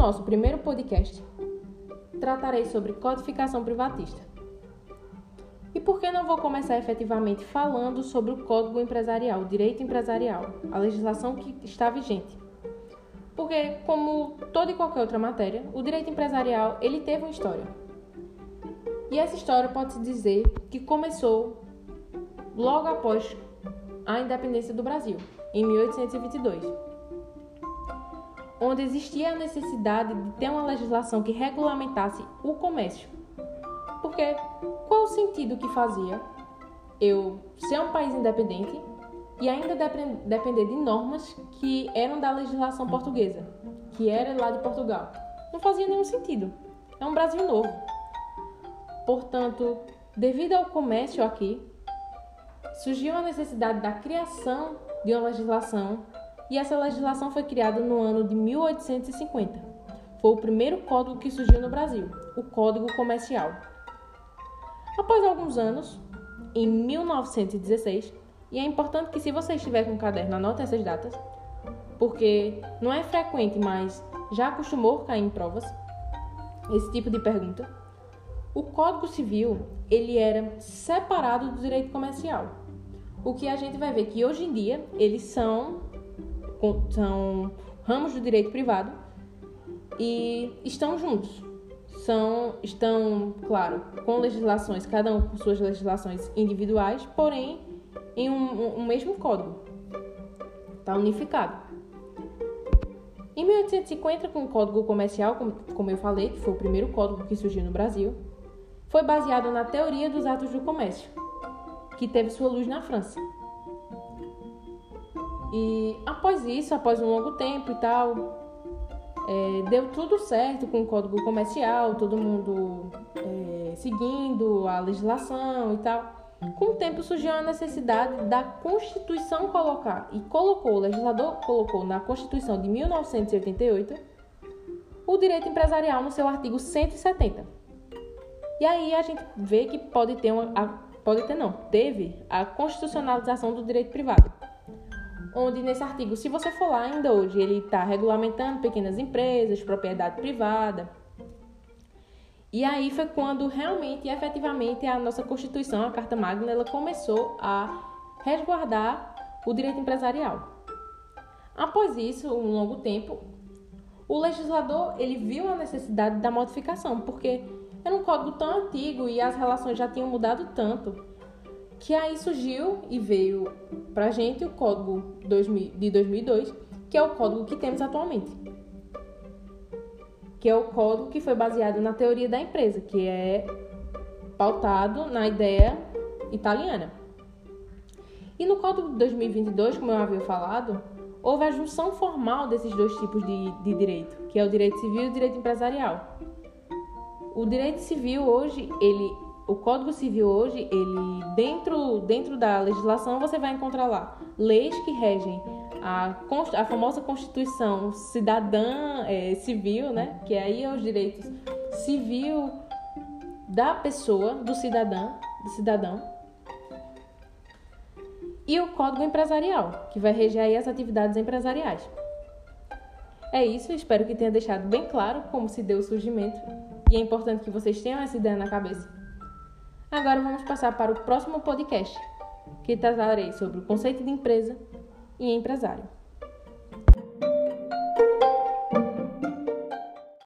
nosso primeiro podcast, tratarei sobre codificação privatista. E por que não vou começar efetivamente falando sobre o Código Empresarial, o direito empresarial, a legislação que está vigente? Porque, como toda e qualquer outra matéria, o direito empresarial ele teve uma história. E essa história pode-se dizer que começou logo após a independência do Brasil, em 1822, onde existia a necessidade de ter uma legislação que regulamentasse o comércio. Porque qual o sentido que fazia eu ser um país independente e ainda depender de normas que eram da legislação portuguesa, que era lá de Portugal? Não fazia nenhum sentido. É um Brasil novo. Portanto, devido ao comércio aqui, surgiu a necessidade da criação de uma legislação e essa legislação foi criada no ano de 1850. Foi o primeiro código que surgiu no Brasil, o Código Comercial. Após alguns anos, em 1916, e é importante que se você estiver com o caderno, anote essas datas, porque não é frequente, mas já acostumou cair em provas esse tipo de pergunta. O Código Civil, ele era separado do direito comercial. O que a gente vai ver que hoje em dia eles são são ramos do direito privado e estão juntos. São, estão, claro, com legislações, cada um com suas legislações individuais, porém em um, um, mesmo código. Está unificado. Em 1850, com o Código Comercial, como eu falei, que foi o primeiro código que surgiu no Brasil, foi baseado na teoria dos atos do comércio, que teve sua luz na França. E após isso, após um longo tempo e tal, é, deu tudo certo com o código comercial, todo mundo é, seguindo a legislação e tal. Com o tempo surgiu a necessidade da Constituição colocar, e colocou, o legislador colocou na Constituição de 1988 o direito empresarial no seu artigo 170. E aí a gente vê que pode ter uma. A, pode ter não, teve a constitucionalização do direito privado onde nesse artigo, se você for lá ainda hoje, ele está regulamentando pequenas empresas, propriedade privada. E aí foi quando realmente e efetivamente a nossa Constituição, a Carta Magna, ela começou a resguardar o direito empresarial. Após isso, um longo tempo, o legislador ele viu a necessidade da modificação, porque era um código tão antigo e as relações já tinham mudado tanto que aí surgiu e veio pra gente o código de 2002, que é o código que temos atualmente. Que é o código que foi baseado na teoria da empresa, que é pautado na ideia italiana. E no código de 2022, como eu havia falado, houve a junção formal desses dois tipos de, de direito, que é o direito civil e o direito empresarial. O direito civil hoje, ele o Código Civil hoje, ele dentro, dentro da legislação você vai encontrar lá leis que regem a, a famosa Constituição cidadã é, civil, né? Que aí é os direitos civil da pessoa, do cidadão, do cidadão. E o Código Empresarial, que vai reger aí as atividades empresariais. É isso, espero que tenha deixado bem claro como se deu o surgimento. E é importante que vocês tenham essa ideia na cabeça. Agora vamos passar para o próximo podcast, que tratarei sobre o conceito de empresa e empresário.